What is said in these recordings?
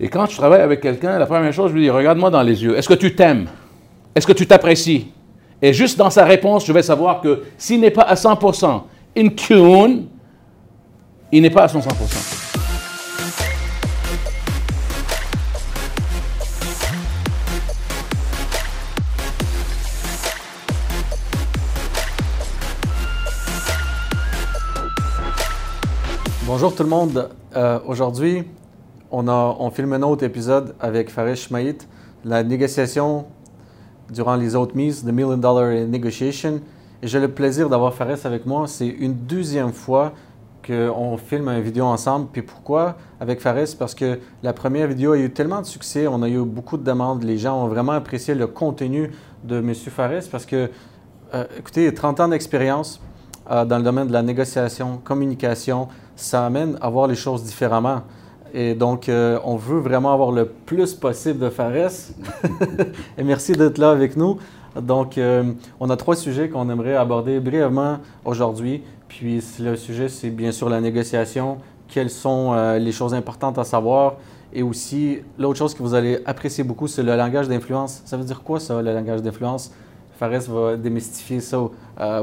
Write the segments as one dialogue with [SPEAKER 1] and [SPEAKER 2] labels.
[SPEAKER 1] Et quand je travaille avec quelqu'un, la première chose, je lui dis, regarde-moi dans les yeux. Est-ce que tu t'aimes? Est-ce que tu t'apprécies? Et juste dans sa réponse, je vais savoir que s'il n'est pas à 100% in tune, il n'est pas à son 100%.
[SPEAKER 2] Bonjour tout le monde. Euh, Aujourd'hui, on, a, on filme un autre épisode avec Farid Schmaït, la négociation durant les autres mises, The Million Dollar Negotiation. Et j'ai le plaisir d'avoir Farid avec moi. C'est une deuxième fois qu'on filme une vidéo ensemble. Puis pourquoi avec Faris? Parce que la première vidéo a eu tellement de succès, on a eu beaucoup de demandes. Les gens ont vraiment apprécié le contenu de M. Faris parce que, euh, écoutez, 30 ans d'expérience euh, dans le domaine de la négociation, communication, ça amène à voir les choses différemment. Et donc, euh, on veut vraiment avoir le plus possible de Fares. Et merci d'être là avec nous. Donc, euh, on a trois sujets qu'on aimerait aborder brièvement aujourd'hui. Puis, le sujet, c'est bien sûr la négociation. Quelles sont euh, les choses importantes à savoir? Et aussi, l'autre chose que vous allez apprécier beaucoup, c'est le langage d'influence. Ça veut dire quoi, ça, le langage d'influence? Fares va démystifier ça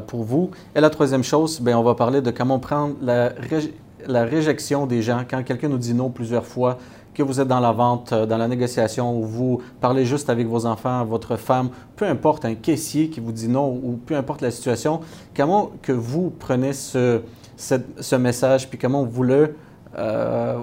[SPEAKER 2] pour vous. Et la troisième chose, bien, on va parler de comment prendre la la réjection des gens, quand quelqu'un nous dit non plusieurs fois, que vous êtes dans la vente, euh, dans la négociation, ou vous parlez juste avec vos enfants, votre femme, peu importe, un caissier qui vous dit non, ou peu importe la situation, comment que vous prenez ce, ce, message, puis comment vous le... Euh,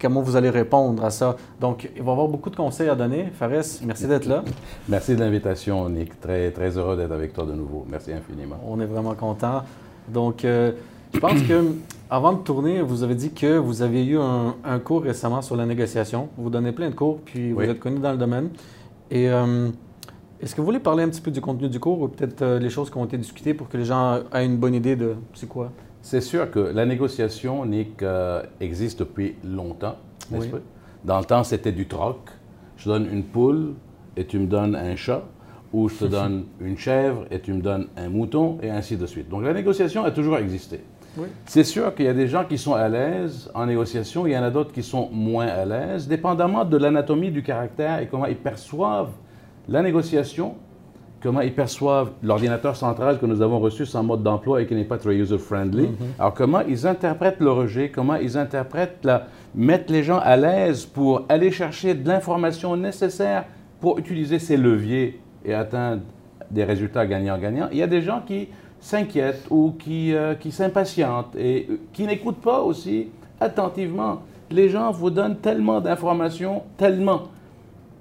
[SPEAKER 2] comment vous allez répondre à ça? Donc, il va y avoir beaucoup de conseils à donner. Fares, merci d'être là.
[SPEAKER 1] Merci de l'invitation, Nick. Très, très heureux d'être avec toi de nouveau. Merci infiniment.
[SPEAKER 2] On est vraiment content. Donc, euh, je pense que avant de tourner, vous avez dit que vous avez eu un, cours récemment sur la négociation. Vous donnez plein de cours, puis vous êtes connu dans le domaine. Et euh, est-ce que vous voulez parler un petit peu du contenu du cours ou peut-être euh, les choses qui ont été discutées pour que les gens aient une bonne idée de c'est quoi?
[SPEAKER 1] C'est sûr que la négociation, Nick, euh, existe depuis longtemps, n'est-ce pas? Dans le temps, c'était du troc. Je donne une poule et tu me donnes un chat ou je te donne une chèvre et tu me donnes un mouton, et ainsi de suite. Donc la négociation a toujours existé. C'est sûr qu'il y a des gens qui sont à l'aise en négociation, il y en a d'autres qui sont moins à l'aise, dépendamment de l'anatomie du caractère et comment ils perçoivent la négociation, comment ils perçoivent l'ordinateur central que nous avons reçu sans mode d'emploi et qui n'est pas très user-friendly. Mm-hmm. Alors comment ils interprètent le rejet, comment ils interprètent la... mettre les gens à l'aise pour aller chercher de l'information nécessaire pour utiliser ces leviers et atteindre des résultats gagnants-gagnants. Il y a des gens qui s'inquiètent ou qui, euh, qui s'impatientent et euh, qui n'écoutent pas aussi attentivement. Les gens vous donnent tellement d'informations, tellement,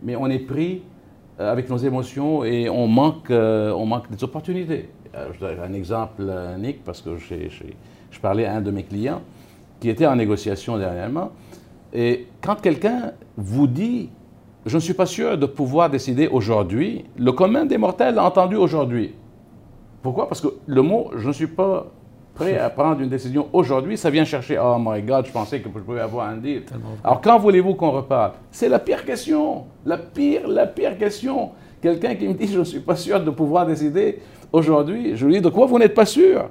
[SPEAKER 1] mais on est pris euh, avec nos émotions et on manque, on manque des opportunités. je donne un exemple, Nick, parce que je parlais à un de mes clients qui était en négociation dernièrement. Et quand quelqu'un vous dit je ne suis pas sûr de pouvoir décider aujourd'hui. Le commun des mortels l'a entendu aujourd'hui. Pourquoi? Parce que le mot je ne suis pas prêt à prendre une décision aujourd'hui, ça vient chercher Oh my God, je pensais que je pouvais avoir un deal. Alors quand voulez-vous qu'on reparle? C'est la pire question. La pire, la pire question. Quelqu'un qui me dit je ne suis pas sûr de pouvoir décider aujourd'hui, je lui dis de quoi vous n'êtes pas sûr?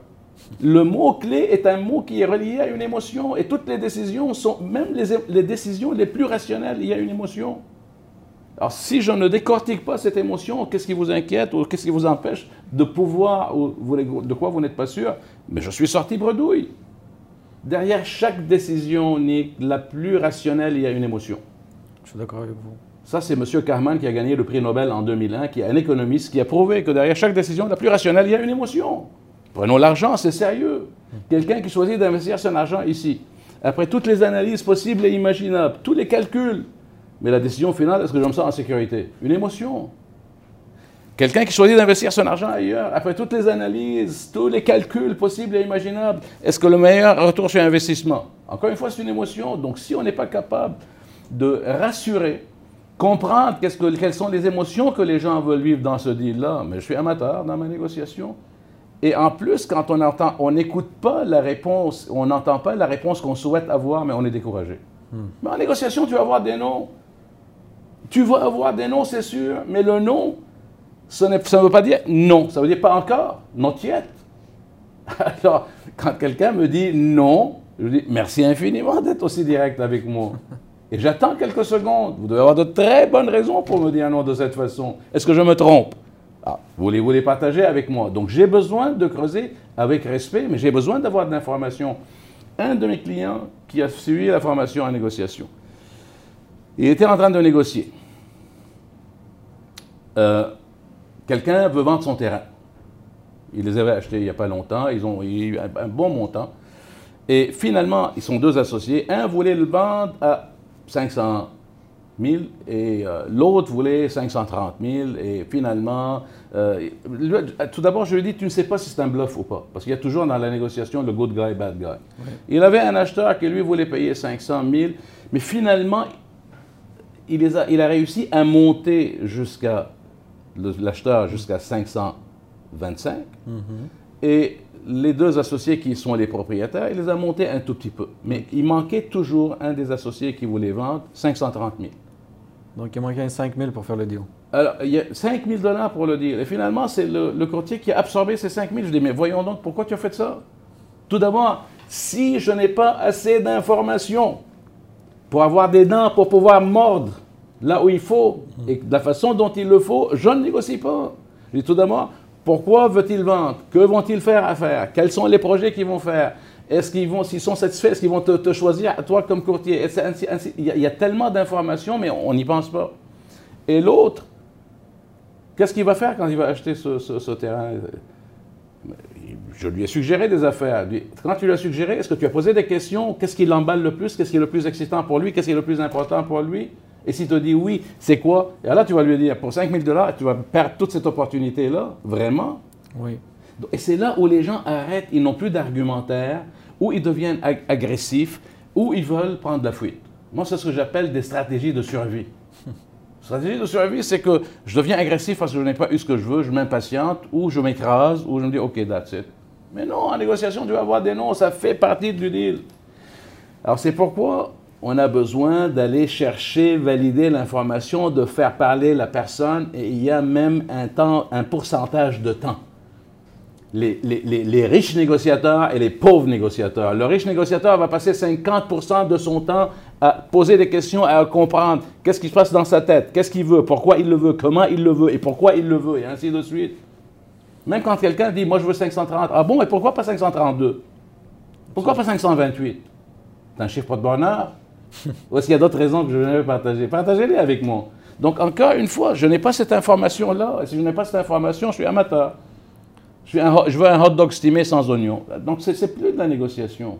[SPEAKER 1] Le mot-clé est un mot qui est relié à une émotion et toutes les décisions sont, même les, les décisions les plus rationnelles, il y a une émotion. Alors, si je ne décortique pas cette émotion, qu'est-ce qui vous inquiète ou qu'est-ce qui vous empêche de pouvoir, ou de quoi vous n'êtes pas sûr? Mais je suis sorti bredouille. Derrière chaque décision, Nick, la plus rationnelle, il y a une émotion.
[SPEAKER 2] Je suis d'accord avec vous.
[SPEAKER 1] Ça, c'est M. Kahneman qui a gagné le prix Nobel en 2001, qui est un économiste, qui a prouvé que derrière chaque décision, la plus rationnelle, il y a une émotion. Prenons l'argent, c'est sérieux. Quelqu'un qui choisit d'investir son argent ici, après toutes les analyses possibles et imaginables, tous les calculs, mais la décision finale, est-ce que je me sens en sécurité? Une émotion. Quelqu'un qui choisit d'investir son argent ailleurs, après toutes les analyses, tous les calculs possibles et imaginables, est-ce que le meilleur retour sur investissement? Encore une fois, c'est une émotion. Donc, si on n'est pas capable de rassurer, comprendre que, quelles sont les émotions que les gens veulent vivre dans ce deal-là, mais je suis amateur dans ma négociation. Et en plus, quand on entend, on n'écoute pas la réponse, on n'entend pas la réponse qu'on souhaite avoir, mais on est découragé. Hmm. Mais en négociation, tu vas avoir des noms. Tu vas avoir des noms, c'est sûr, mais le nom, ça ne veut pas dire non, ça veut dire pas encore, non yet. Alors, quand quelqu'un me dit non, je dis merci infiniment d'être aussi direct avec moi. Et j'attends quelques secondes. Vous devez avoir de très bonnes raisons pour me dire non de cette façon. Est-ce que je me trompe? Ah, Voulez-vous les partager avec moi Donc j'ai besoin de creuser avec respect, mais j'ai besoin d'avoir de l'information. Un de mes clients qui a suivi la formation en négociation, il était en train de négocier. Euh, quelqu'un veut vendre son terrain. Il les avait achetés il n'y a pas longtemps, ils ont eu un bon montant. Et finalement, ils sont deux associés. Un voulait le vendre à 500 000 et euh, l'autre voulait 530 000. Et finalement, euh, tout d'abord, je lui ai dit, tu ne sais pas si c'est un bluff ou pas. Parce qu'il y a toujours dans la négociation le good guy, bad guy. Il avait un acheteur qui lui voulait payer 500 000. Mais finalement, il, les a, il a réussi à monter jusqu'à l'acheteur jusqu'à 525. Mm-hmm. Et les deux associés qui sont les propriétaires, il les a montés un tout petit peu. Mais il manquait toujours un des associés qui voulait vendre 530 000.
[SPEAKER 2] Donc, il manquait 5 000 pour faire le deal.
[SPEAKER 1] Alors, il y a 5 000 dollars pour le deal. Et finalement, c'est le, courtier qui a absorbé ces 5 000. Je dis, mais voyons donc, pourquoi tu as fait ça? Tout d'abord, si je n'ai pas assez d'informations pour avoir des dents pour pouvoir mordre là où il faut et de la façon dont il le faut, je ne négocie pas. Je dis tout d'abord, pourquoi veut-il vendre? Que vont-ils faire à faire? Quels sont les projets qu'ils vont faire? Est-ce qu'ils vont, s'ils sont satisfaits, est-ce qu'ils vont te, choisir, toi comme courtier? Il, y a, tellement d'informations, mais on n'y pense pas. Et l'autre, qu'est-ce qu'il va faire quand il va acheter ce, terrain? Je lui ai suggéré des affaires. Quand tu lui as suggéré, est-ce que tu as posé des questions? Qu'est-ce qui l'emballe le plus? Qu'est-ce qui est le plus excitant pour lui? Qu'est-ce qui est le plus important pour lui? Et s'il te dit oui, c'est quoi? Et là, tu vas lui dire, pour 5 000 dollars, tu vas perdre toute cette opportunité-là, vraiment?
[SPEAKER 2] Oui.
[SPEAKER 1] Et c'est là où les gens arrêtent, ils n'ont plus d'argumentaire, où ils deviennent agressifs, où ils veulent prendre la fuite. Moi, c'est ce que j'appelle des stratégies de survie. Stratégie de survie, c'est que je deviens agressif parce que je n'ai pas eu ce que je veux, je m'impatiente, ou je m'écrase, ou je me dis, OK, that's it. Mais non, en négociation, tu vas avoir des noms, ça fait partie du deal. Alors, c'est pourquoi on a besoin d'aller chercher, valider l'information, de faire parler la personne, et il y a même un temps, un pourcentage de temps. Les, les, riches négociateurs et les pauvres négociateurs. Le riche négociateur va passer 50% de son temps à poser des questions, à comprendre qu'est-ce qui se passe dans sa tête, qu'est-ce qu'il veut, pourquoi il le veut, comment il le veut et pourquoi il le veut, et ainsi de suite. Même quand quelqu'un dit, moi je veux 530, ah bon, et pourquoi pas 532 Pourquoi pas 528 C'est un chiffre de bonheur ou est-ce qu'il y a d'autres raisons que je vais partager Partagez-les avec moi. Donc, encore une fois, je n'ai pas cette information-là. Et si je n'ai pas cette information, je suis amateur. Je, veux un hot dog stimé sans oignon. Donc, ce n'est plus de la négociation.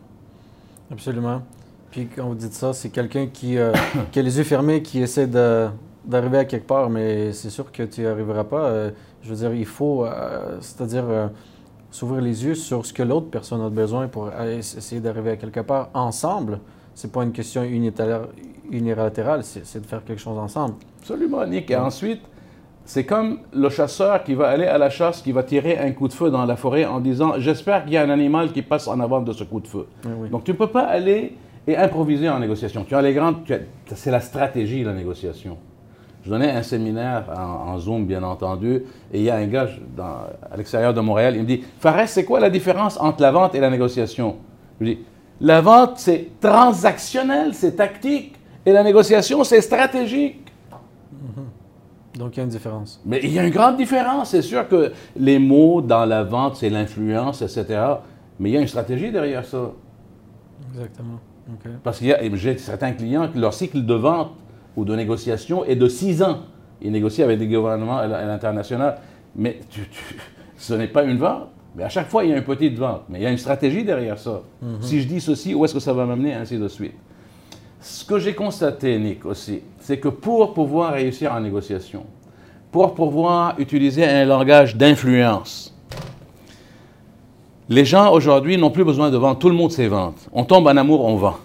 [SPEAKER 2] Absolument. Puis, quand vous dites ça, c'est quelqu'un qui, euh, qui, a les yeux fermés, qui essaie d'arriver à quelque part, mais c'est sûr que tu n'y arriveras pas. Euh, je veux dire, il faut, euh, c'est-à-dire, s'ouvrir les yeux sur ce que l'autre personne a besoin pour essayer d'arriver à quelque part ensemble c'est pas une question unilatérale, c'est de faire quelque chose ensemble.
[SPEAKER 1] Absolument, Nick. Et ensuite, c'est comme le chasseur qui va aller à la chasse, qui va tirer un coup de feu dans la forêt en disant J'espère qu'il y a un animal qui passe en avant de ce coup de feu. Donc, tu ne peux pas aller et improviser en négociation. Tu as les grandes. C'est la stratégie, la négociation. Je donnais un séminaire en, Zoom, bien entendu, et il y a un gars à l'extérieur de Montréal, il me dit Fares, c'est quoi la différence entre la vente et la négociation Je lui dis la vente, c'est transactionnel, c'est tactique. Et la négociation, c'est stratégique.
[SPEAKER 2] Mhm. Donc, il y a une différence.
[SPEAKER 1] Mais il y a une grande différence. C'est sûr que les mots dans la vente, c'est l'influence, etc. Mais il y a une stratégie derrière ça.
[SPEAKER 2] Exactement.
[SPEAKER 1] Parce qu'il y a, j'ai certains clients leur cycle de vente ou de négociation est de six ans. Ils négocient avec des gouvernements à l'international. Mais ce n'est pas une vente. Mais à chaque fois, il y a une petite vente. Mais il y a une stratégie derrière ça. Mhm. Si je dis ceci, où est-ce que ça va m'amener, ainsi de suite. Ce que j'ai constaté, Nick, aussi, c'est que pour pouvoir réussir en négociation, pour pouvoir utiliser un langage d'influence, les gens aujourd'hui n'ont plus besoin de vendre. Tout le monde sait vendre. On tombe en amour, on vend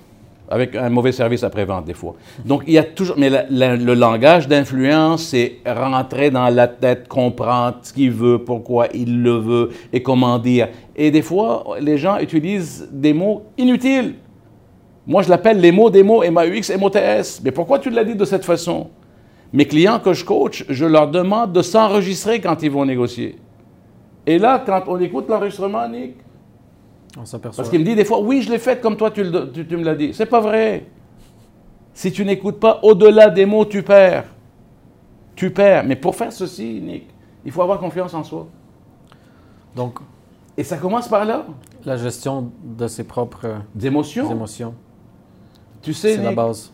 [SPEAKER 1] avec un mauvais service après-vente des fois. Donc, il y a toujours... Mais le langage d'influence, c'est rentrer dans la tête, comprendre ce qu'il veut, pourquoi il le veut et comment dire. Et des fois, les gens utilisent des mots inutiles. Moi, je l'appelle les mots des mots, M-A-U-X, M-O-T-S. Mais pourquoi tu l'as dit de cette façon? Mes clients que je coach, je leur demande de s'enregistrer quand ils vont négocier. Et là, quand on écoute l'enregistrement, Nick, parce qu'il me dit des fois, oui, je l'ai fait comme toi, tu, me l'as dit. C'est pas vrai. Si tu n'écoutes pas au-delà des mots, tu perds. Tu perds. Mais pour faire ceci, Nick, il faut avoir confiance en soi.
[SPEAKER 2] Donc,
[SPEAKER 1] Et ça commence par là.
[SPEAKER 2] la gestion de ses propres
[SPEAKER 1] D'émotions.
[SPEAKER 2] émotions,
[SPEAKER 1] Tu sais,
[SPEAKER 2] c'est la base.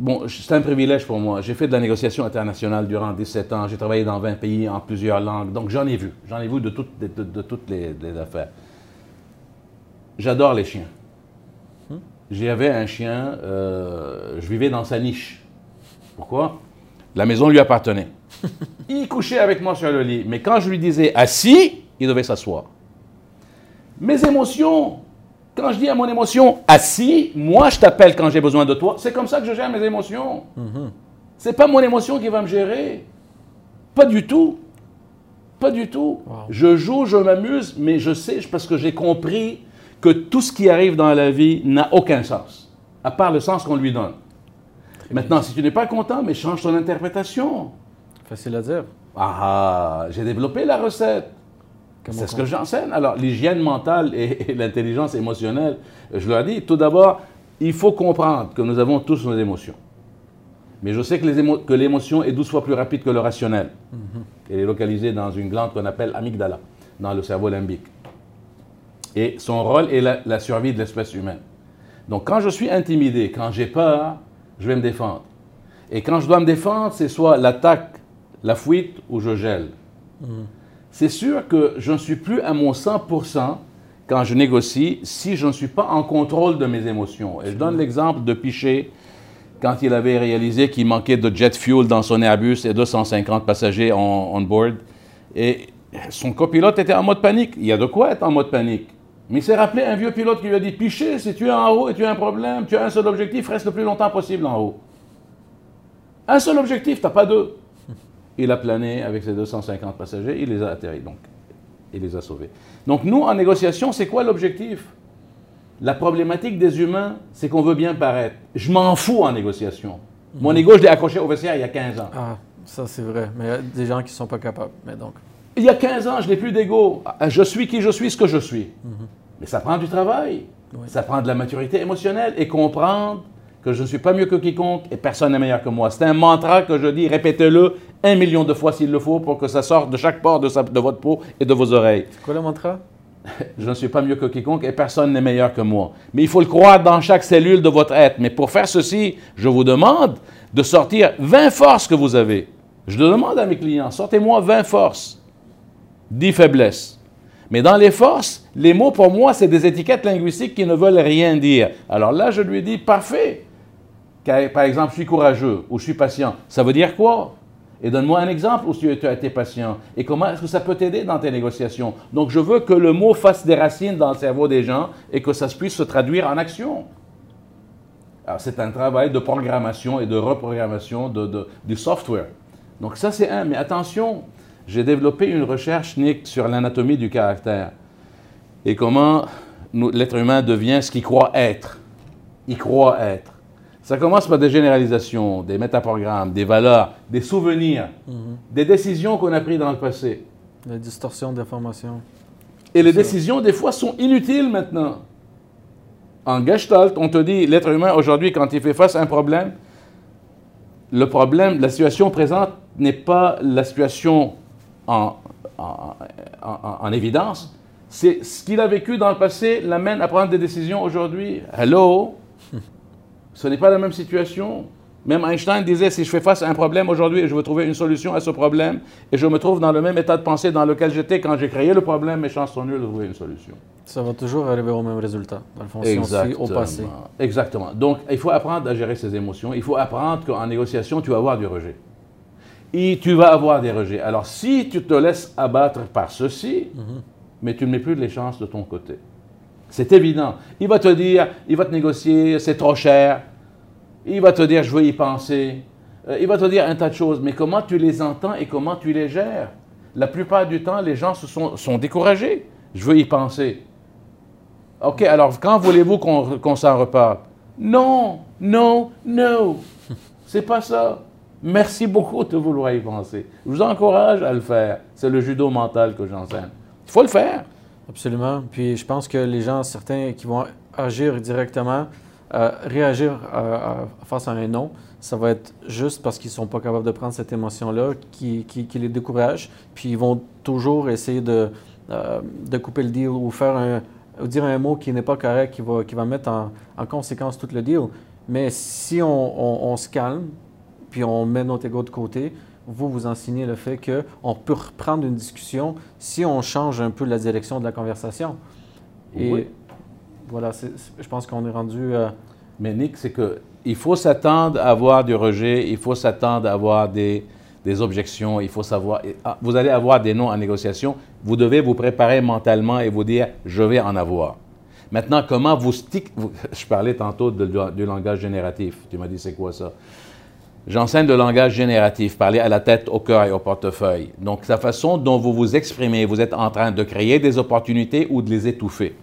[SPEAKER 1] Bon, c'est un privilège pour moi. J'ai fait de la négociation internationale durant 17 ans. J'ai travaillé dans 20 pays en plusieurs langues. Donc j'en ai vu. J'en ai vu de toutes, de, de- de toutes les, les affaires. J'adore les chiens. J'avais un chien, euh, je vivais dans sa niche. Pourquoi? La maison lui appartenait. il couchait avec moi sur le lit. Mais quand je lui disais assis, il devait s'asseoir. Mes émotions, quand je dis à mon émotion assis, moi je t'appelle quand j'ai besoin de toi. C'est comme ça que je gère mes émotions. C'est pas mon émotion qui va me gérer. Pas du tout. Pas du tout.
[SPEAKER 2] Wow.
[SPEAKER 1] Je joue, je m'amuse, mais je sais parce que j'ai compris que tout ce qui arrive dans la vie n'a aucun sens, à part le sens qu'on lui donne. Maintenant, si tu n'es pas content, mais change ton interprétation.
[SPEAKER 2] Facile à dire.
[SPEAKER 1] Ah, j'ai développé la recette. C'est ce que j'enseigne. Alors, l'hygiène mentale et, et l'intelligence émotionnelle, je leur dis, tout d'abord, il faut comprendre que nous avons tous nos émotions. Mais je sais que l'émotion est 12 fois plus rapide que le rationnel. Elle est localisée dans une glande qu'on appelle amygdala, dans le cerveau limbique. Et son rôle est la, la survie de l'espèce humaine. Donc, quand je suis intimidé, quand j'ai peur, je vais me défendre. Et quand je dois me défendre, c'est soit l'attaque, la fuite ou je gèle. C'est sûr que je ne suis plus à mon 100% quand je négocie si je ne suis pas en contrôle de mes émotions. Et je donne l'exemple de Piché quand il avait réalisé qu'il manquait de jet fuel dans son Airbus et 250 passagers on, on board. Et son copilote était en mode panique. Il y a de quoi être en mode panique. Mais il s'est rappelé un vieux pilote qui lui a dit Piché, si tu es en haut et tu as un problème, tu as un seul objectif, reste le plus longtemps possible en haut. Un seul objectif, tu n'as pas deux. Il a plané avec ses 250 passagers, il les a atterris, donc il les a sauvés. Donc nous, en négociation, c'est quoi l'objectif? La problématique des humains, c'est qu'on veut bien paraître. Je m'en fous en négociation. Mon ego, je l'ai accroché au vestiaire il y a 15 ans.
[SPEAKER 2] Ah, ça c'est vrai. Mais il y a des gens qui sont pas capables. Mais donc,
[SPEAKER 1] Il y a 15 ans, je n'ai plus d'ego. Je suis qui je suis, ce que je suis. Mais ça prend du travail.
[SPEAKER 2] Oui.
[SPEAKER 1] Ça prend de la maturité émotionnelle et comprendre que je ne suis pas mieux que quiconque et personne n'est meilleur que moi. C'est un mantra que je dis, répétez-le un million de fois s'il le faut pour que ça sorte de chaque pore de, sa- de votre peau et de vos oreilles.
[SPEAKER 2] c'est quoi le mantra?
[SPEAKER 1] Je ne suis pas mieux que quiconque et personne n'est meilleur que moi. Mais il faut le croire dans chaque cellule de votre être. Mais pour faire ceci, je vous demande de sortir 20 forces que vous avez. Je le demande à mes clients, sortez-moi 20 forces, 10 faiblesses. Mais dans les forces, les mots pour moi, c'est des étiquettes linguistiques qui ne veulent rien dire. Alors là, je lui dis, parfait. Par exemple, je suis courageux ou je suis patient. Ça veut dire quoi? Et donne-moi un exemple où tu as été patient. Et comment est-ce que ça peut t'aider dans tes négociations? Donc, je veux que le mot fasse des racines dans le cerveau des gens et que ça puisse se traduire en action. Alors, c'est un travail de programmation et de reprogrammation du software. Donc, ça, c'est un. Mais attention, j'ai développé une recherche, Nick, sur l'anatomie du caractère et comment l'être humain devient ce qu'il croit être. Il croit être. Ça commence par des généralisations, des métaprogrammes, des valeurs, des souvenirs, des décisions qu'on a prises dans le passé.
[SPEAKER 2] La distorsion d'information.
[SPEAKER 1] Et les décisions, des fois, sont inutiles maintenant. En Gestalt, on te dit, l'être humain, aujourd'hui, quand il fait face à un problème, le problème, la situation présente n'est pas la situation en, en- en- en évidence. C'est ce qu'il a vécu dans le passé l'amène à prendre des décisions aujourd'hui. Hello? Ce n'est pas la même situation. Même Einstein disait, si je fais face à un problème aujourd'hui et je veux trouver une solution à ce problème, et je me trouve dans le même état de pensée dans lequel j'étais quand j'ai créé le problème, mes chances sont nulles de trouver une solution.
[SPEAKER 2] Ça va toujours arriver au même résultat. Dans le fond, si on suit au passé.
[SPEAKER 1] Exactement. Donc, il faut apprendre à gérer ses émotions. Il faut apprendre qu'en négociation, tu vas avoir du rejet. Et tu vas avoir des rejets. Alors, si tu te laisses abattre par ceci, mais tu ne mets plus les chances de ton côté. C'est évident. Il va te dire, il va te négocier, c'est trop cher. Il va te dire, je veux y penser. Euh, il va te dire un tas de choses. Mais comment tu les entends et comment tu les gères? La plupart du temps, les gens se sont, sont découragés. Je veux y penser. OK, alors quand voulez-vous qu'on s'en reparle? Non, non, non. C'est pas ça. Merci beaucoup de vouloir y penser. Je vous encourage à le faire. C'est le judo mental que j'enseigne. Il faut le faire.
[SPEAKER 2] Absolument. Puis je pense que les gens, certains qui vont agir directement, euh, réagir face à un non, ça va être juste parce qu'ils ne sont pas capables de prendre cette émotion-là qui, les décourage. Puis ils vont toujours essayer de, de couper le deal ou faire un, dire un mot qui n'est pas correct, qui va, mettre en, en, conséquence tout le deal. Mais si on, se calme, puis on met notre ego de côté, vous vous enseignez le fait qu'on peut reprendre une discussion si on change un peu la direction de la conversation. Et voilà, je pense qu'on est rendu. Euh,
[SPEAKER 1] Mais Nick, c'est que il faut s'attendre à avoir du rejet, il faut s'attendre à avoir des, des objections, il faut savoir. Ah, vous allez avoir des noms en négociation, vous devez vous préparer mentalement et vous dire je vais en avoir. Maintenant, comment vous stick. Je parlais tantôt du langage génératif. Tu m'as dit c'est quoi ça? J'enseigne le langage génératif, parler à la tête, au cœur et au portefeuille. Donc, la façon dont vous vous exprimez, vous êtes en train de créer des opportunités ou de les étouffer.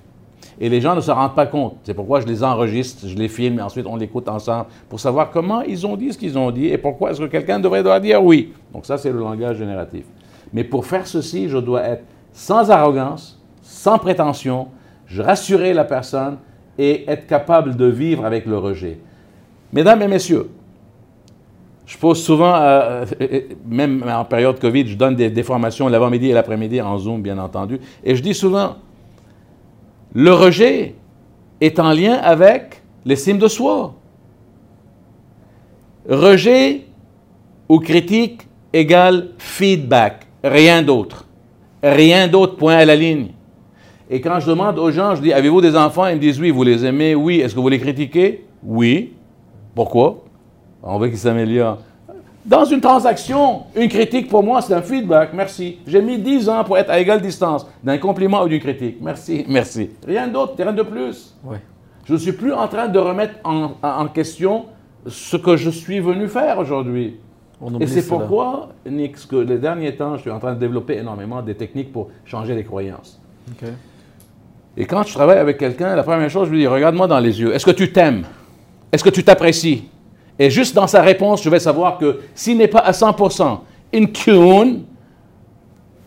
[SPEAKER 1] Et les gens ne se rendent pas compte. C'est pourquoi je les enregistre, je les filme et ensuite on l'écoute ensemble pour savoir comment ils ont dit ce qu'ils ont dit et pourquoi est-ce que quelqu'un devrait dire oui. Donc ça, c'est le langage génératif. Mais pour faire ceci, je dois être sans arrogance, sans prétention, rassurer la personne et être capable de vivre avec le rejet. Mesdames et messieurs, je pose souvent, euh, euh, même en période Covid, je donne des, formations l'avant-midi et l'après-midi en Zoom, bien entendu. Et je dis souvent, le rejet est en lien avec l'estime de soi. Rejet ou critique égale feedback, rien d'autre. Rien d'autre, point à la ligne. Et quand je demande aux gens, je dis, avez-vous des enfants? Ils me disent oui, vous les aimez, oui. Est-ce que vous les critiquez? Oui. Pourquoi? On veut qu'il s'améliore. Dans une transaction, une critique pour moi, c'est un feedback. Merci. J'ai mis 10 ans pour être à égale distance d'un compliment ou d'une critique. Merci, merci. Rien d'autre, rien de plus. Je ne suis plus en train de remettre en, question ce que je suis venu faire aujourd'hui. Et c'est pourquoi, Nick, que les derniers temps, je suis en train de développer énormément des techniques pour changer les croyances. Et quand je travaille avec quelqu'un, la première chose, je lui dis, regarde-moi dans les yeux. Est-ce que tu t'aimes? Est-ce que tu t'apprécies? Et juste dans sa réponse, je vais savoir que s'il n'est pas à 100% in tune,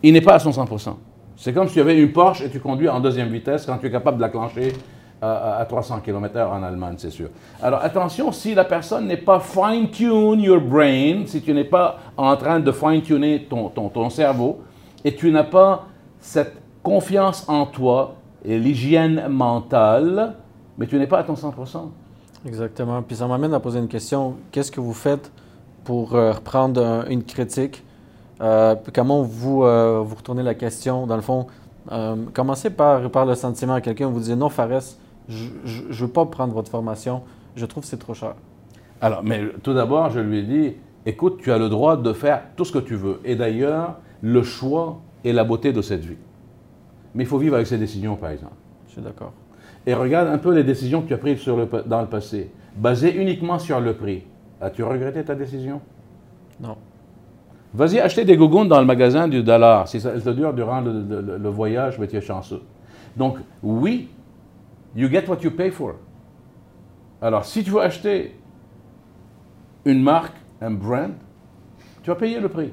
[SPEAKER 1] il n'est pas à son 100%. C'est comme si tu avais une Porsche et tu conduis en deuxième vitesse quand tu es capable de la clencher à, 300 km/h en Allemagne, c'est sûr. Alors attention, si la personne n'est pas fine-tune your brain, si tu n'es pas en train de fine-tuner ton, ton, ton cerveau, et tu n'as pas cette confiance en toi et l'hygiène mentale, mais tu n'es pas à ton 100%.
[SPEAKER 2] Exactement. Puis ça m'amène à poser une question. Qu'est-ce que vous faites pour euh, reprendre une critique? Euh, comment vous, euh, vous retournez la question? Dans le fond, commencez par, par le sentiment à quelqu'un. Vous dites non, Fares, je ne veux pas prendre votre formation. Je trouve que c'est trop cher.
[SPEAKER 1] Alors, mais tout d'abord, je lui ai dit, écoute, tu as le droit de faire tout ce que tu veux. Et d'ailleurs, le choix est la beauté de cette vie. Mais il faut vivre avec ses décisions, par exemple.
[SPEAKER 2] Je suis d'accord
[SPEAKER 1] et regarde un peu les décisions que tu as prises sur le, dans le passé, basées uniquement sur le prix. As-tu regretté ta décision?
[SPEAKER 2] Non.
[SPEAKER 1] Vas-y acheter des gougounes dans le magasin du dollar. Si ça te dure durant le, voyage, mais tu es chanceux. Donc, oui, you get what you pay for. Alors, si tu veux acheter une marque, un brand, tu vas payer le prix.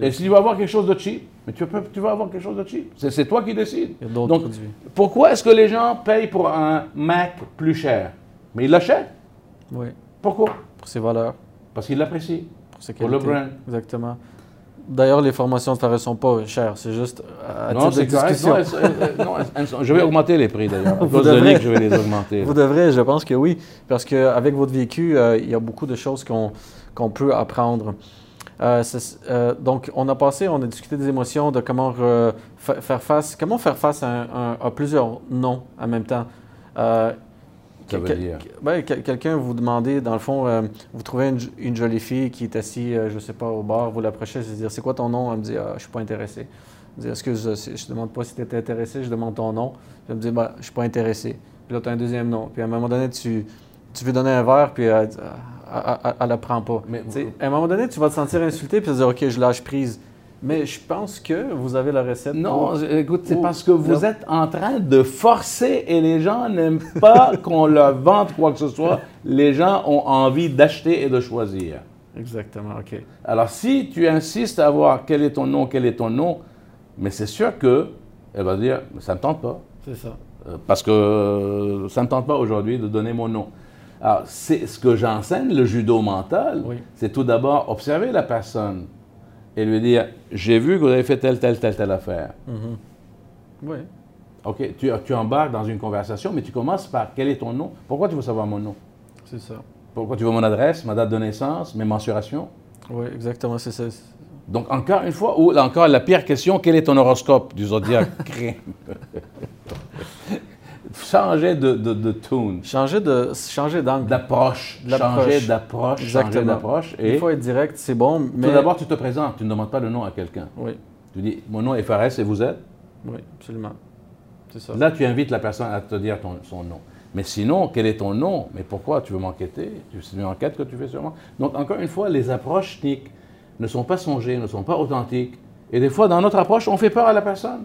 [SPEAKER 1] Et si tu veux avoir quelque chose de cheap, mais tu, peux, tu vas avoir quelque chose de cheap. C'est toi qui décides. Donc, pourquoi est-ce que les gens payent pour un Mac plus cher? Mais ils l'achètent.
[SPEAKER 2] Oui.
[SPEAKER 1] Pourquoi?
[SPEAKER 2] Pour ses valeurs.
[SPEAKER 1] Parce qu'ils l'apprécient. Pour, pour le brand.
[SPEAKER 2] Exactement. D'ailleurs, les formations de ne sont pas chères, c'est juste à
[SPEAKER 1] non,
[SPEAKER 2] titre de discussion.
[SPEAKER 1] Non, non, je vais augmenter les prix d'ailleurs. Vous devrez, je vais les augmenter.
[SPEAKER 2] Vous devrez, je pense que oui, parce qu'avec votre vécu, euh, il y a beaucoup de choses qu'on peut apprendre. Euh, euh, donc, on a passé, on a discuté des émotions, de comment faire face, comment faire face à, plusieurs non en même temps.
[SPEAKER 1] Euh, ben,
[SPEAKER 2] quelqu'un vous demandez, dans le fond, vous trouvez une, jolie fille qui est assise, je ne sais pas, au bar, vous l'approchez, vous dire c'est quoi ton nom? Elle me dit ah, je suis pas intéressé. Je dis excuse, je ne demande pas si tu es intéressé, je demande ton nom. Elle me dit bah, je suis pas intéressé. Puis là, tu as un deuxième nom. Puis à un moment donné, tu, tu veux donner un verre, puis elle, elle, ne prend pas. Mais, à un moment donné, tu vas te sentir insulté, puis vas dire, OK, je lâche prise. Mais je pense que vous avez la recette.
[SPEAKER 1] Non, écoute, c'est parce que vous êtes en train de forcer et les gens n'aiment pas qu'on leur vende quoi que ce soit. Les gens ont envie d'acheter et de choisir.
[SPEAKER 2] Exactement, OK.
[SPEAKER 1] Alors, si tu insistes à voir quel est ton nom, quel est ton nom, mais c'est sûr que elle va dire, ça ne me tente pas.
[SPEAKER 2] C'est ça.
[SPEAKER 1] euh, parce que ça ne me tente pas aujourd'hui de donner mon nom. Alors, c'est ce que j'enseigne, le judo mental,
[SPEAKER 2] Oui.
[SPEAKER 1] c'est tout d'abord observer la personne et lui dire J'ai vu que vous avez fait telle, telle, telle, telle affaire.
[SPEAKER 2] Oui.
[SPEAKER 1] OK, tu, tu embarques dans une conversation, mais tu commences par quel est ton nom? Pourquoi tu veux savoir mon nom?
[SPEAKER 2] C'est ça.
[SPEAKER 1] Pourquoi tu veux mon adresse, ma date de naissance, mes mensurations?
[SPEAKER 2] Oui, exactement, c'est ça.
[SPEAKER 1] Donc, encore une fois, ou encore la pire question quel est ton horoscope? Du zodiaque. Changer de, de, de tune,
[SPEAKER 2] Changer de changer d'angle.
[SPEAKER 1] d'approche, changer d'approche, changer
[SPEAKER 2] Exactement.
[SPEAKER 1] d'approche.
[SPEAKER 2] Il
[SPEAKER 1] Et
[SPEAKER 2] faut être direct, c'est bon, mais...
[SPEAKER 1] tout d'abord, tu te présentes, tu ne demandes pas le nom à quelqu'un.
[SPEAKER 2] Oui,
[SPEAKER 1] Tu dis Mon nom est Fares et vous êtes?
[SPEAKER 2] Oui, absolument. C'est ça.
[SPEAKER 1] Là, tu invites la personne à te dire ton- son nom. Mais sinon, quel est ton nom? Mais pourquoi tu veux m'enquêter? Tu- C'est une enquête que tu fais sur moi. Donc, encore une fois, les approches TIC ne sont pas songées, ne sont pas authentiques. Et des fois, dans notre approche, on fait peur à la personne.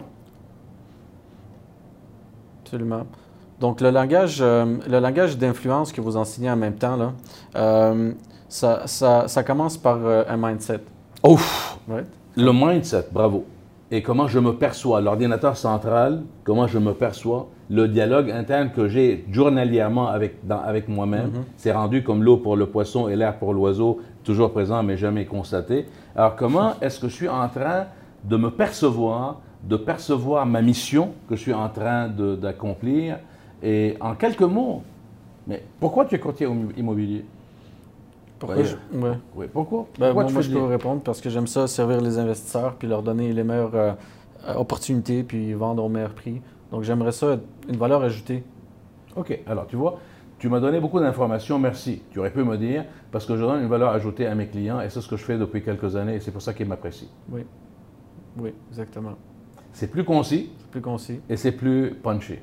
[SPEAKER 2] Absolument. Donc, le langage, euh, le langage d'influence que vous enseignez en même temps, là, euh, ça, ça, ça commence par euh, un mindset.
[SPEAKER 1] Ouf
[SPEAKER 2] Right?
[SPEAKER 1] Le mindset, bravo. Et comment je me perçois, l'ordinateur central, comment je me perçois, le dialogue interne que j'ai journalièrement avec, dans- avec moi-même, c'est rendu comme l'eau pour le poisson et l'air pour l'oiseau, toujours présent mais jamais constaté. Alors comment est-ce que je suis en train de me percevoir, de percevoir ma mission que je suis en train d'accomplir Et en quelques mots, mais pourquoi tu es courtier immobilier?
[SPEAKER 2] Pourquoi
[SPEAKER 1] Ouais.
[SPEAKER 2] je- ouais.
[SPEAKER 1] Oui, pourquoi,
[SPEAKER 2] Ben,
[SPEAKER 1] Pourquoi
[SPEAKER 2] moi,
[SPEAKER 1] tu
[SPEAKER 2] moi, je peux vous répondre parce que j'aime ça, servir les investisseurs, puis leur donner les meilleures euh, opportunités, puis vendre au meilleur prix. Donc, j'aimerais ça, être une valeur ajoutée.
[SPEAKER 1] OK. Alors, tu vois, tu m'as donné beaucoup d'informations, merci. Tu aurais pu me dire, parce que je donne une valeur ajoutée à mes clients, et c'est ce que je fais depuis quelques années, et c'est pour ça qu'ils m'apprécient.
[SPEAKER 2] Oui. Oui, exactement.
[SPEAKER 1] C'est plus concis,
[SPEAKER 2] C'est plus concis.
[SPEAKER 1] et c'est plus punché.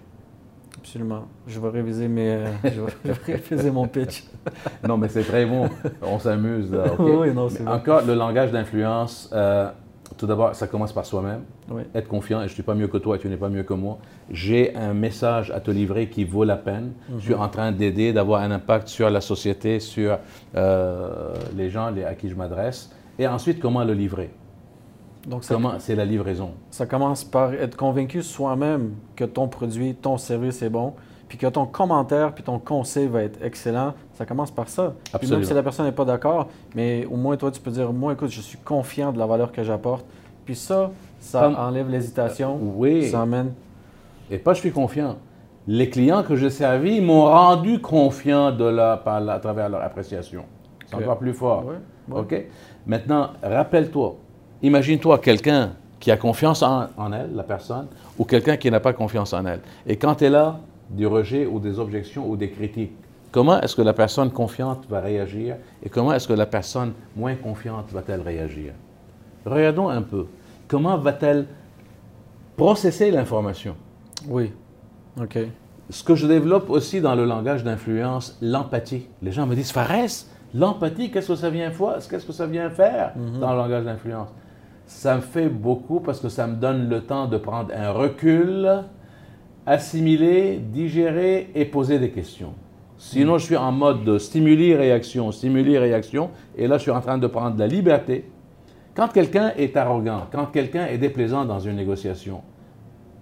[SPEAKER 2] Absolument. Je vais réviser mes, euh, je vais- réviser mon pitch.
[SPEAKER 1] Non, mais c'est très bon. On s'amuse, là?
[SPEAKER 2] Oui, non, c'est
[SPEAKER 1] encore, le langage d'influence, euh, tout d'abord, ça commence par soi-même.
[SPEAKER 2] Oui.
[SPEAKER 1] Être confiant, et je ne suis pas mieux que toi, et tu n'es pas mieux que moi. J'ai un message à te livrer qui vaut la peine. Je suis en train d'aider, d'avoir un impact sur la société, sur euh, les gens les- à qui je m'adresse. Et ensuite, comment le livrer?
[SPEAKER 2] Donc, ça,
[SPEAKER 1] Comment C'est la livraison?
[SPEAKER 2] ça commence par être convaincu soi-même que ton produit, ton service est bon, puis que ton commentaire, puis ton conseil va être excellent. Ça commence par ça. Puis
[SPEAKER 1] Absolument.
[SPEAKER 2] même si la personne n'est pas d'accord, mais au moins, toi, tu peux dire, moi, écoute, je suis confiant de la valeur que j'apporte. Puis ça, ça
[SPEAKER 1] Comme-
[SPEAKER 2] enlève l'hésitation.
[SPEAKER 1] Oui.
[SPEAKER 2] Ça amène...
[SPEAKER 1] Et pas je suis confiant. Les clients que j'ai servis m'ont rendu confiant de la, par la- à travers leur appréciation. C'est encore plus fort.
[SPEAKER 2] Ouais, ouais.
[SPEAKER 1] OK? Maintenant, rappelle-toi, imagine-toi quelqu'un qui a confiance en, en elle, la personne, ou quelqu'un qui n'a pas confiance en elle. Et quand elle a du rejet ou des objections ou des critiques, comment est-ce que la personne confiante va réagir et comment est-ce que la personne moins confiante va-t-elle réagir? Regardons un peu. Comment va-t-elle processer l'information?
[SPEAKER 2] Oui. OK.
[SPEAKER 1] Ce que je développe aussi dans le langage d'influence, l'empathie. Les gens me disent, Fares, l'empathie, qu'est-ce que ça vient faire? Qu'est-ce que ça vient faire dans le langage d'influence? Ça me fait beaucoup parce que ça me donne le temps de prendre un recul, assimiler, digérer et poser des questions. Sinon, je suis en mode de stimuli-réaction, stimuli-réaction, et là, je suis en train de prendre la liberté. Quand quelqu'un est arrogant, quand quelqu'un est déplaisant dans une négociation,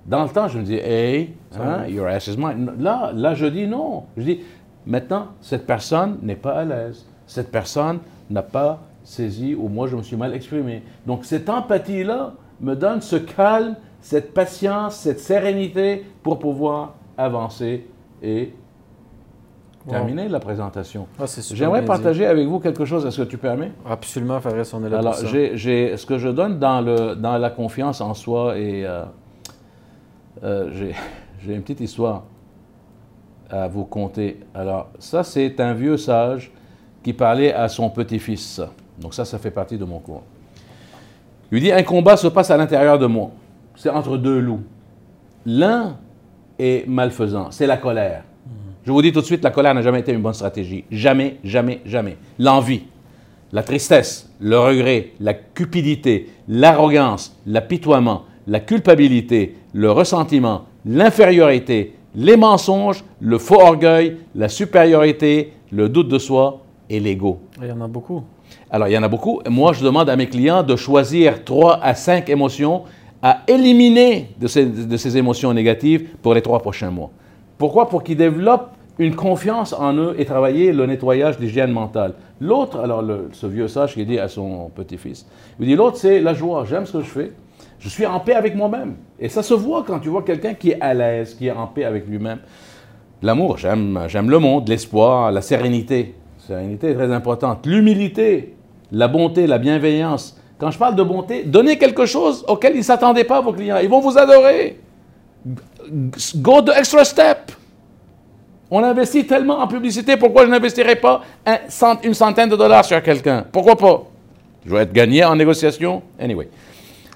[SPEAKER 1] dans le temps, je me dis, hey, hein, your ass is mine. Là, là, je dis non. Je dis, maintenant, cette personne n'est pas à l'aise. Cette personne n'a pas saisi ou moi, je me suis mal exprimé. Donc, cette empathie-là me donne ce calme, cette patience, cette sérénité pour pouvoir avancer et
[SPEAKER 2] Wow.
[SPEAKER 1] terminer la présentation.
[SPEAKER 2] Ah,
[SPEAKER 1] J'aimerais partager avec vous quelque chose. Est-ce que tu permets?
[SPEAKER 2] Absolument, Fares, on est là
[SPEAKER 1] Alors,
[SPEAKER 2] pour ça.
[SPEAKER 1] ce que je donne dans, le, dans la confiance en soi et euh, euh, j'ai, j'ai une petite histoire à vous conter. Alors, ça, c'est un vieux sage qui parlait à son petit-fils. Donc ça, ça fait partie de mon cours. Il lui dit, un combat se passe à l'intérieur de moi. C'est entre deux loups. L'un est malfaisant, c'est la colère. Je vous dis tout de suite, la colère n'a jamais été une bonne stratégie. Jamais, jamais, jamais. L'envie, la tristesse, le regret, la cupidité, l'arrogance, l'apitoiement, la culpabilité, le ressentiment, l'infériorité, les mensonges, le faux orgueil, la supériorité, le doute de soi et l'ego.
[SPEAKER 2] Il y en a beaucoup.
[SPEAKER 1] Alors, il y en a beaucoup. Moi, je demande à mes clients de choisir trois à cinq émotions à éliminer de ces, de ces émotions négatives pour les trois prochains mois. Pourquoi? Pour qu'ils développent une confiance en eux et travailler le nettoyage, l'hygiène mentale. L'autre, alors ce vieux sage qui dit à son petit-fils, il dit l'autre c'est la joie, j'aime ce que je fais, je suis en paix avec moi-même. Et ça se voit quand tu vois quelqu'un qui est à l'aise, qui est en paix avec lui-même. L'amour, j'aime, j'aime le monde, l'espoir, la sérénité. La sérénité est très importante. L'humilité, la bonté, la bienveillance. Quand je parle de bonté, donnez quelque chose auquel ils ne s'attendaient pas, vos clients. Ils vont vous adorer. Go the extra step. On investit tellement en publicité, pourquoi je n'investirais pas un cent- une centaine de dollars sur quelqu'un? Pourquoi pas? Je vais être gagné en négociation. Anyway.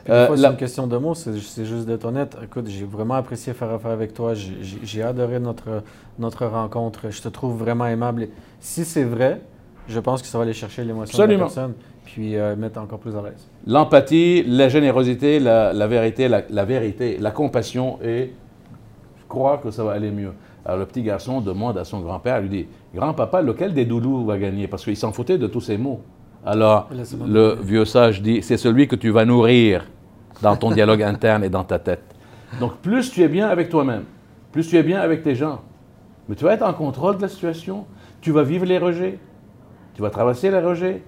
[SPEAKER 1] Euh,
[SPEAKER 2] c'est
[SPEAKER 1] la-
[SPEAKER 2] une question de mots, c'est juste d'être honnête. Écoute, j'ai vraiment apprécié faire affaire avec toi. J'ai adoré notre, notre rencontre. Je te trouve vraiment aimable. Si c'est vrai, je pense que ça va aller chercher l'émotion de la personne, puis euh, mettre encore plus à l'aise.
[SPEAKER 1] L'empathie, la générosité, la, la vérité, la, la vérité, la compassion et je crois que ça va aller mieux. Alors le petit garçon demande à son grand-père, lui dit, grand-papa, lequel des doudous va gagner Parce qu'il s'en foutait de tous ces mots. Alors le vieux sage dit, c'est celui que tu vas nourrir dans ton dialogue interne et dans ta tête. Donc plus tu es bien avec toi-même, plus tu es bien avec tes gens, mais tu vas être en contrôle de la situation, tu vas vivre les rejets, tu vas traverser les rejets,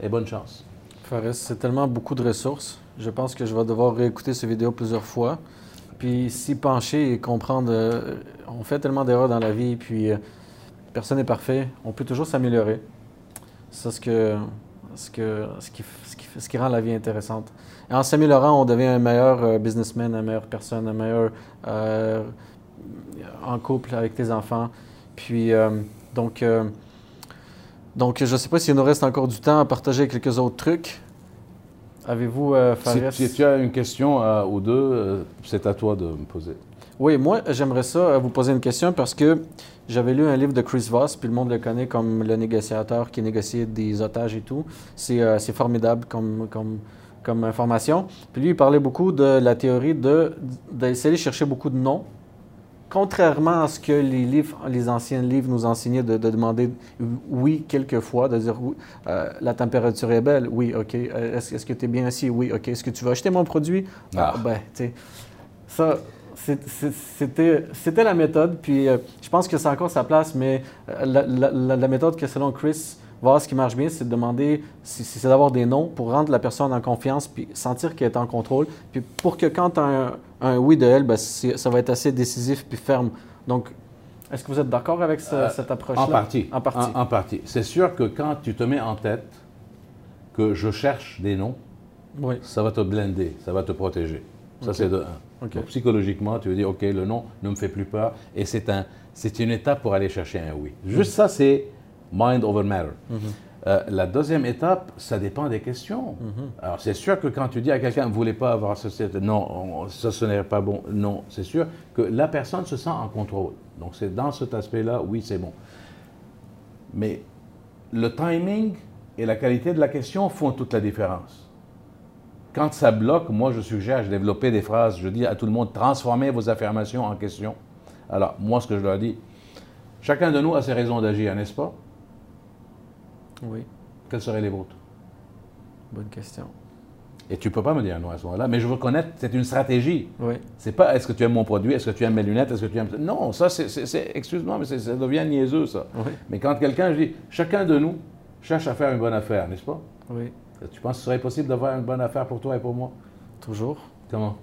[SPEAKER 1] et bonne chance.
[SPEAKER 2] Fares, c'est tellement beaucoup de ressources. Je pense que je vais devoir réécouter cette vidéo plusieurs fois. Puis s'y pencher et comprendre. euh, on fait tellement d'erreurs dans la vie, puis euh, personne n'est parfait. On peut toujours s'améliorer. C'est ce, que, ce, que, ce, qui, ce, qui, ce qui rend la vie intéressante. En s'améliorant, on devient un meilleur euh, businessman, une meilleure personne, un meilleur en couple avec tes enfants. Puis, donc, donc, je ne sais pas s'il nous reste encore du temps à partager quelques autres trucs. Avez-vous, euh,
[SPEAKER 1] Si,
[SPEAKER 2] Fares?
[SPEAKER 1] si tu as une question euh, ou deux, euh, c'est à toi de me poser.
[SPEAKER 2] Oui, moi, j'aimerais ça euh, vous poser une question parce que j'avais lu un livre de Chris Voss, puis le monde le connaît comme le négociateur qui négocie des otages et tout. C'est euh, formidable comme, comme, comme information. Puis lui, il parlait beaucoup de la théorie de d'essayer de chercher beaucoup de noms. Contrairement à ce que les livres, les anciens livres nous enseignaient de, de demander oui quelquefois, de dire oui, euh, la température est belle, oui, ok. Euh, Est-ce que tu es bien assis, oui, ok. Est-ce que tu vas acheter mon produit,
[SPEAKER 1] Ah.
[SPEAKER 2] ben, tu sais, ça, c'était la méthode. Puis euh, je pense que c'est encore sa place, mais euh, la, la- la- la méthode que selon Chris Voss qui marche bien, c'est de demander, c'est c'est d'avoir des noms pour rendre la personne en confiance, puis sentir qu'elle est en contrôle. Puis pour que quand tu as un, un oui de elle, ben, ça va être assez décisif puis ferme. Donc, est-ce que vous êtes d'accord avec ce-
[SPEAKER 1] Euh,
[SPEAKER 2] cette approche-là?
[SPEAKER 1] En partie.
[SPEAKER 2] En partie.
[SPEAKER 1] En, en partie. C'est sûr que quand tu te mets en tête que je cherche des noms,
[SPEAKER 2] Oui,
[SPEAKER 1] ça va te blender, ça va te protéger. Ça, c'est de un.
[SPEAKER 2] OK.
[SPEAKER 1] Donc, psychologiquement, tu veux dire, OK, le nom ne me fait plus peur. Et c'est un, une étape pour aller chercher un oui. Juste ça, c'est mind over matter.
[SPEAKER 2] Mhm.
[SPEAKER 1] Euh, la deuxième étape, ça dépend des questions.
[SPEAKER 2] Mhm.
[SPEAKER 1] Alors, c'est sûr que quand tu dis à quelqu'un, vous ne voulez pas avoir ce, cette- non, on- ça, ce n'est pas bon. Non, c'est sûr que la personne se sent en contrôle. Donc, c'est dans cet aspect-là, oui, c'est bon. Mais le timing et la qualité de la question font toute la différence. Quand ça bloque, moi, je suggère de développer des phrases. Je dis à tout le monde, transformez vos affirmations en questions. Alors, moi, ce que je leur dis, chacun de nous a ses raisons d'agir, n'est-ce pas?
[SPEAKER 2] Oui,
[SPEAKER 1] Quelles seraient les vôtres?
[SPEAKER 2] bonne question.
[SPEAKER 1] Et tu ne peux pas me dire non à ce moment-là, mais je veux connaître, c'est une stratégie.
[SPEAKER 2] Oui,
[SPEAKER 1] C'est pas est-ce que tu aimes mon produit, est-ce que tu aimes mes lunettes, est-ce que tu aimes. Non, ça, c'est, excuse-moi, mais ça devient niaiseux, ça.
[SPEAKER 2] oui,
[SPEAKER 1] Mais quand quelqu'un, je dis, chacun de nous cherche à faire une bonne affaire, n'est-ce pas?
[SPEAKER 2] oui,
[SPEAKER 1] Tu penses que ce serait possible d'avoir une bonne affaire pour toi et pour moi?
[SPEAKER 2] toujours.
[SPEAKER 1] Comment?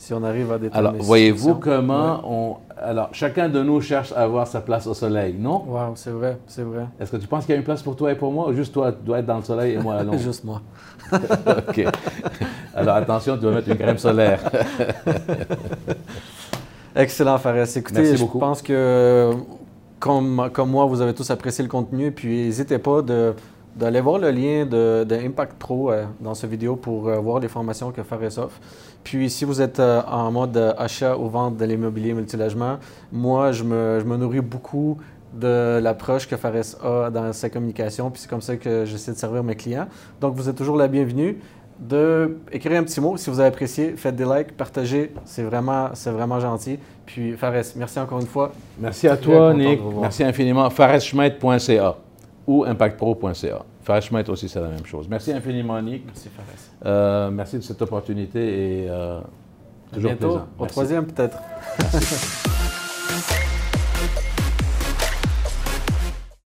[SPEAKER 2] Si on arrive à déterminer
[SPEAKER 1] Alors, voyez-vous comment on. Alors, chacun de nous cherche à avoir sa place au soleil, non?
[SPEAKER 2] Wow, c'est vrai, c'est vrai.
[SPEAKER 1] Est-ce que tu penses qu'il y a une place pour toi et pour moi, ou juste toi dois être dans le soleil et moi à l'ombre?
[SPEAKER 2] Juste moi.
[SPEAKER 1] OK. Alors, attention, tu dois mettre une crème solaire.
[SPEAKER 2] Excellent, Fares. Écoutez,
[SPEAKER 1] Merci
[SPEAKER 2] je
[SPEAKER 1] beaucoup.
[SPEAKER 2] pense que, comme, comme moi, vous avez tous apprécié le contenu. Puis, n'hésitez pas de, d'aller voir le lien de, de Impact Pro euh, dans cette vidéo pour euh, voir les formations que Fares offre. Puis, si vous êtes euh, en mode achat ou vente de l'immobilier multilogement, moi, je me, je me nourris beaucoup de l'approche que Fares a dans sa communication. Puis, c'est comme ça que j'essaie de servir mes clients. Donc, vous êtes toujours la bienvenue de écrire un petit mot si vous avez apprécié, faites des likes, partagez, c'est vraiment, c'est vraiment gentil. Puis Fares, merci encore une fois.
[SPEAKER 1] Merci à toi, Nick. Merci infiniment. faresschmidt.ca ou impactpro.ca. Franchement, aussi, c'est la même chose. Merci infiniment, Nick.
[SPEAKER 2] Merci, Fares.
[SPEAKER 1] Euh, merci de cette opportunité et euh, toujours
[SPEAKER 2] bientôt.
[SPEAKER 1] plaisant.
[SPEAKER 2] Au
[SPEAKER 1] Merci.
[SPEAKER 2] troisième, peut-être.